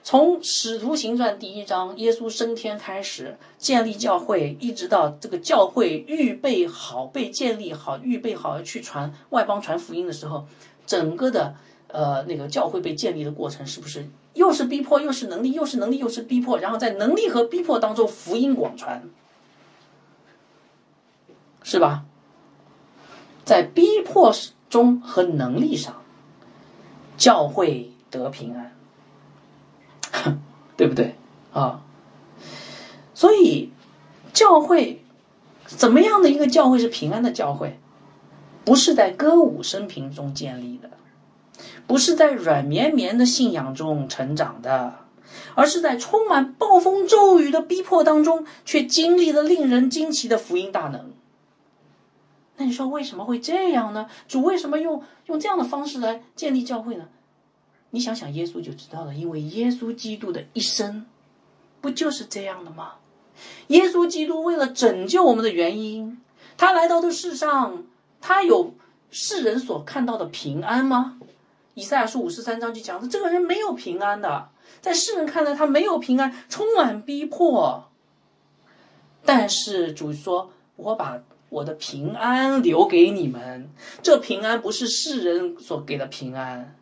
从《使徒行传》第一章耶稣升天开始建立教会，一直到这个教会预备好被建立好、预备好去传外邦传福音的时候，整个的呃那个教会被建立的过程，是不是又是逼迫，又是能力，又是能力，又是逼迫？然后在能力和逼迫当中，福音广传，是吧？在逼迫中和能力上，教会得平安。对不对啊？所以教会怎么样的一个教会是平安的教会？不是在歌舞升平中建立的，不是在软绵绵的信仰中成长的，而是在充满暴风骤雨的逼迫当中，却经历了令人惊奇的福音大能。那你说为什么会这样呢？主为什么用用这样的方式来建立教会呢？你想想，耶稣就知道了，因为耶稣基督的一生，不就是这样的吗？耶稣基督为了拯救我们的原因，他来到这世上，他有世人所看到的平安吗？以赛亚书五十三章就讲的，这个人没有平安的，在世人看来他没有平安，充满逼迫。但是主说：“我把我的平安留给你们，这平安不是世人所给的平安。”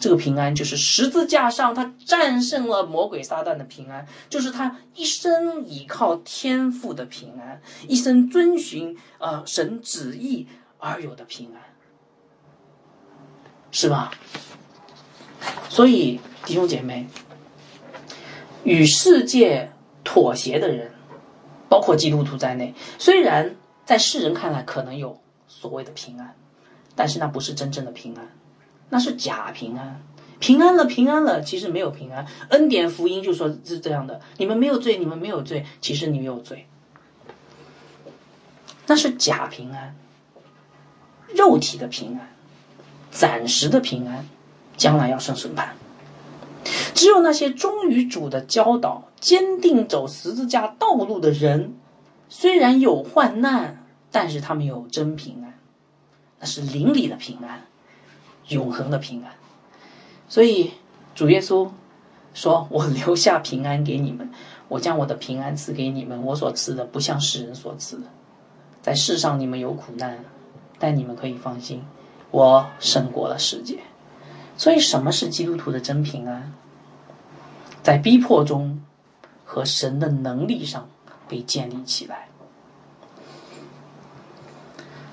这个平安就是十字架上他战胜了魔鬼撒旦的平安，就是他一生倚靠天赋的平安，一生遵循啊神旨意而有的平安，是吧？所以弟兄姐妹，与世界妥协的人，包括基督徒在内，虽然在世人看来可能有所谓的平安，但是那不是真正的平安。那是假平安，平安了，平安了，其实没有平安。恩典福音就说是这样的：你们没有罪，你们没有罪，其实你没有罪。那是假平安，肉体的平安，暂时的平安，将来要受审判。只有那些忠于主的教导、坚定走十字架道路的人，虽然有患难，但是他们有真平安，那是灵里的平安。永恒的平安，所以主耶稣说：“我留下平安给你们，我将我的平安赐给你们。我所赐的不像世人所赐的。在世上你们有苦难，但你们可以放心，我胜过了世界。所以，什么是基督徒的真平安？在逼迫中和神的能力上被建立起来。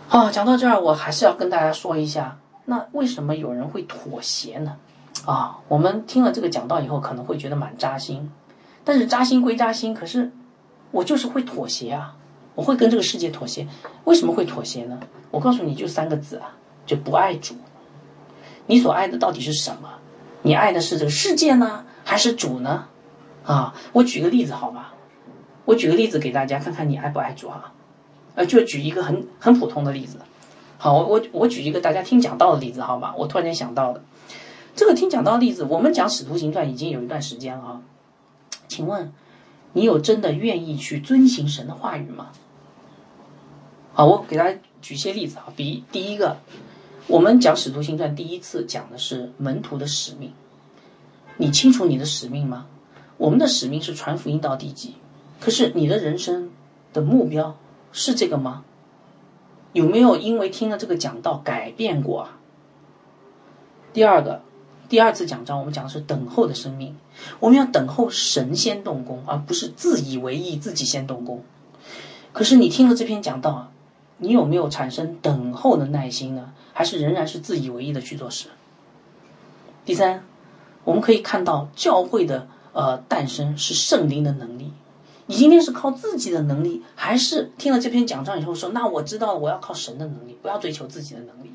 好，讲到这儿，我还是要跟大家说一下。”那为什么有人会妥协呢？啊，我们听了这个讲道以后，可能会觉得蛮扎心。但是扎心归扎心，可是我就是会妥协啊，我会跟这个世界妥协。为什么会妥协呢？我告诉你就三个字啊，就不爱主。你所爱的到底是什么？你爱的是这个世界呢，还是主呢？啊，我举个例子好吧？我举个例子给大家看看你爱不爱主啊？呃，就举一个很很普通的例子。好，我我我举一个大家听讲道的例子，好吧？我突然间想到的，这个听讲道例子，我们讲《使徒行传》已经有一段时间了啊。请问，你有真的愿意去遵行神的话语吗？好，我给大家举些例子啊。比第一个，我们讲《使徒行传》第一次讲的是门徒的使命，你清楚你的使命吗？我们的使命是传福音到地极，可是你的人生的目标是这个吗？有没有因为听了这个讲道改变过啊？第二个，第二次讲章我们讲的是等候的生命，我们要等候神先动工，而不是自以为意自己先动工。可是你听了这篇讲道，你有没有产生等候的耐心呢？还是仍然是自以为意的去做事？第三，我们可以看到教会的呃诞生是圣灵的能。你今天是靠自己的能力，还是听了这篇讲章以后说，那我知道我要靠神的能力，不要追求自己的能力。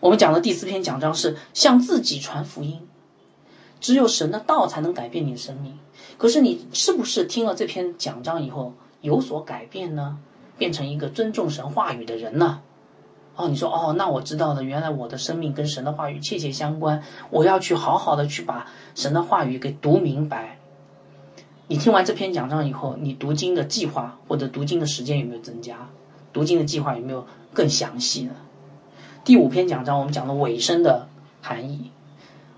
我们讲的第四篇讲章是向自己传福音，只有神的道才能改变你的生命。可是你是不是听了这篇讲章以后有所改变呢？变成一个尊重神话语的人呢？哦，你说哦，那我知道了，原来我的生命跟神的话语切切相关，我要去好好的去把神的话语给读明白。你听完这篇讲章以后，你读经的计划或者读经的时间有没有增加？读经的计划有没有更详细呢？第五篇讲章我们讲了尾声的含义，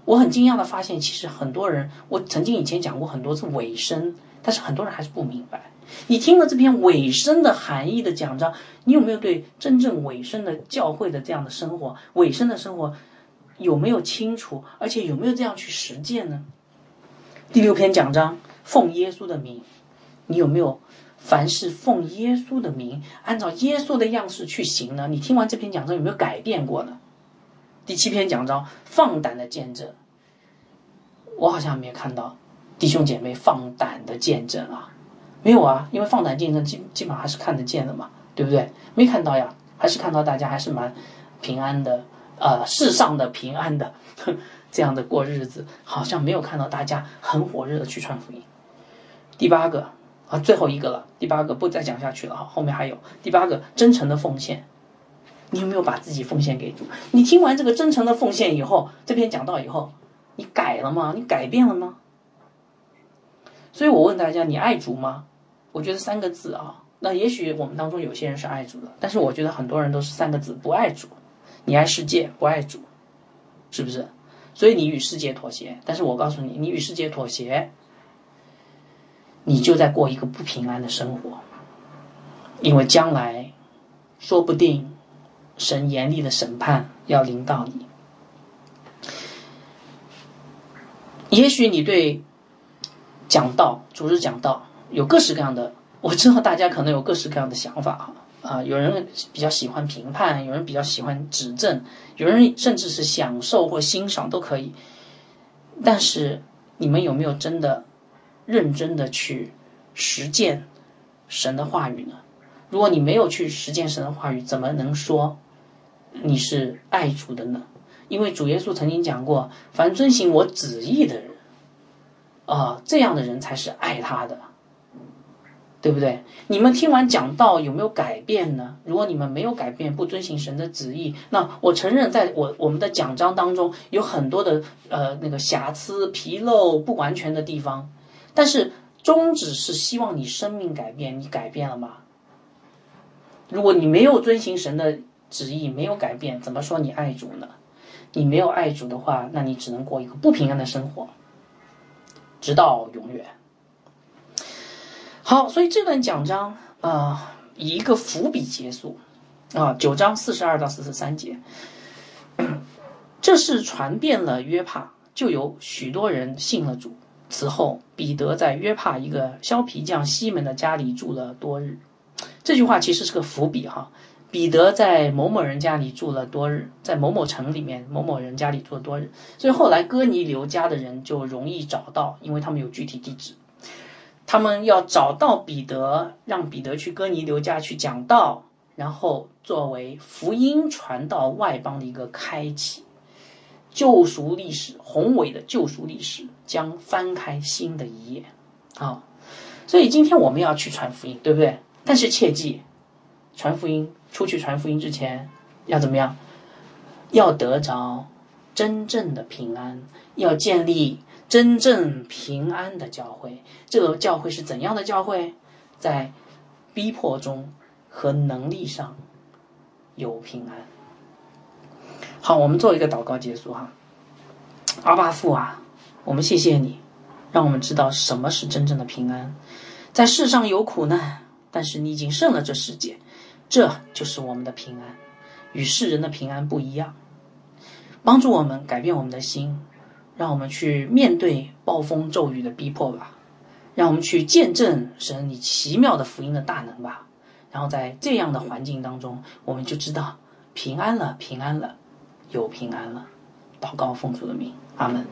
我很惊讶的发现，其实很多人，我曾经以前讲过很多次尾声，但是很多人还是不明白。你听了这篇尾声的含义的讲章，你有没有对真正尾声的教会的这样的生活，尾声的生活有没有清楚，而且有没有这样去实践呢？第六篇讲章。奉耶稣的名，你有没有凡是奉耶稣的名，按照耶稣的样式去行呢？你听完这篇讲章有没有改变过呢？第七篇讲章，放胆的见证，我好像没有看到弟兄姐妹放胆的见证啊，没有啊，因为放胆见证基基本上还是看得见的嘛，对不对？没看到呀，还是看到大家还是蛮平安的，呃，世上的平安的 这样的过日子，好像没有看到大家很火热的去传福音。第八个啊，最后一个了。第八个不再讲下去了哈，后面还有第八个真诚的奉献。你有没有把自己奉献给主？你听完这个真诚的奉献以后，这篇讲道以后，你改了吗？你改变了吗？所以我问大家，你爱主吗？我觉得三个字啊。那也许我们当中有些人是爱主的，但是我觉得很多人都是三个字不爱主。你爱世界，不爱主，是不是？所以你与世界妥协。但是我告诉你，你与世界妥协。你就在过一个不平安的生活，因为将来说不定神严厉的审判要临到你。也许你对讲道、主日讲道有各式各样的，我知道大家可能有各式各样的想法哈。啊，有人比较喜欢评判，有人比较喜欢指正，有人甚至是享受或欣赏都可以。但是你们有没有真的认真的去实践神的话语呢？如果你没有去实践神的话语，怎么能说你是爱主的呢？因为主耶稣曾经讲过：“凡遵行我旨意的人，啊，这样的人才是爱他的。”对不对？你们听完讲道有没有改变呢？如果你们没有改变，不遵行神的旨意，那我承认，在我我们的讲章当中有很多的呃那个瑕疵、纰漏、不完全的地方。但是宗旨是希望你生命改变，你改变了吗？如果你没有遵行神的旨意，没有改变，怎么说你爱主呢？你没有爱主的话，那你只能过一个不平安的生活，直到永远。好，所以这段讲章啊，以一个伏笔结束啊，九章四十二到四十三节，这是传遍了约帕，就有许多人信了主。此后，彼得在约帕一个削皮匠西门的家里住了多日。这句话其实是个伏笔哈。彼得在某某人家里住了多日，在某某城里面某某人家里住了多日，所以后来哥尼流家的人就容易找到，因为他们有具体地址。他们要找到彼得，让彼得去哥尼流家去讲道，然后作为福音传到外邦的一个开启，救赎历史宏伟的救赎历史将翻开新的一页啊！所以今天我们要去传福音，对不对？但是切记，传福音出去传福音之前要怎么样？要得着真正的平安，要建立。真正平安的教会，这个教会是怎样的教会？在逼迫中和能力上有平安。好，我们做一个祷告结束哈。阿巴父啊，我们谢谢你，让我们知道什么是真正的平安。在世上有苦难，但是你已经胜了这世界，这就是我们的平安，与世人的平安不一样。帮助我们改变我们的心。让我们去面对暴风骤雨的逼迫吧，让我们去见证神你奇妙的福音的大能吧。然后在这样的环境当中，我们就知道平安了，平安了，有平安了。祷告奉主的名，阿门。